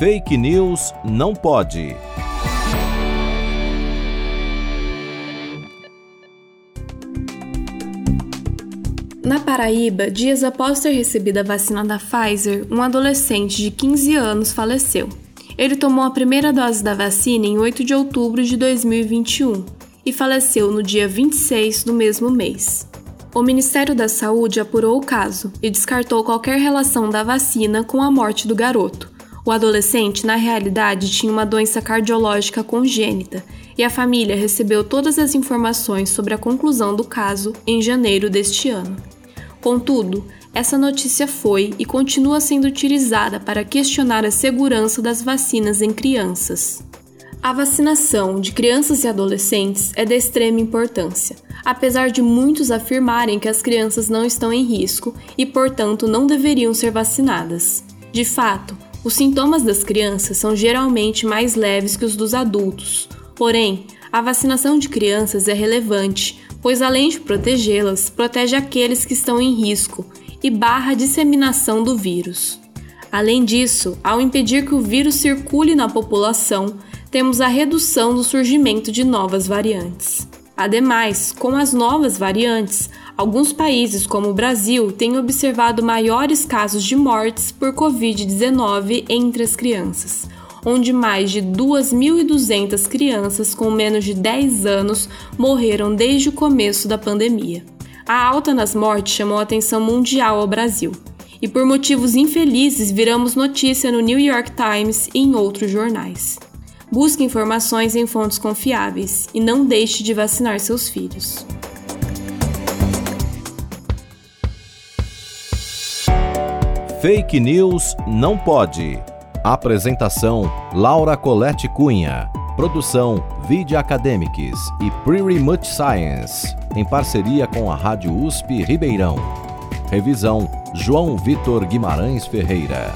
Fake News não pode. Na Paraíba, dias após ter recebido a vacina da Pfizer, um adolescente de 15 anos faleceu. Ele tomou a primeira dose da vacina em 8 de outubro de 2021 e faleceu no dia 26 do mesmo mês. O Ministério da Saúde apurou o caso e descartou qualquer relação da vacina com a morte do garoto. O adolescente, na realidade, tinha uma doença cardiológica congênita e a família recebeu todas as informações sobre a conclusão do caso em janeiro deste ano. Contudo, essa notícia foi e continua sendo utilizada para questionar a segurança das vacinas em crianças. A vacinação de crianças e adolescentes é de extrema importância, apesar de muitos afirmarem que as crianças não estão em risco e, portanto, não deveriam ser vacinadas. De fato, os sintomas das crianças são geralmente mais leves que os dos adultos, porém, a vacinação de crianças é relevante, pois além de protegê-las, protege aqueles que estão em risco e barra a disseminação do vírus. Além disso, ao impedir que o vírus circule na população, temos a redução do surgimento de novas variantes. Ademais, com as novas variantes, alguns países, como o Brasil, têm observado maiores casos de mortes por Covid-19 entre as crianças, onde mais de 2.200 crianças com menos de 10 anos morreram desde o começo da pandemia. A alta nas mortes chamou a atenção mundial ao Brasil. E por motivos infelizes, viramos notícia no New York Times e em outros jornais. Busque informações em fontes confiáveis e não deixe de vacinar seus filhos. Fake News não pode. Apresentação: Laura Colette Cunha. Produção: Vide Academics e Pretty Much Science em parceria com a Rádio USP Ribeirão. Revisão: João Vitor Guimarães Ferreira.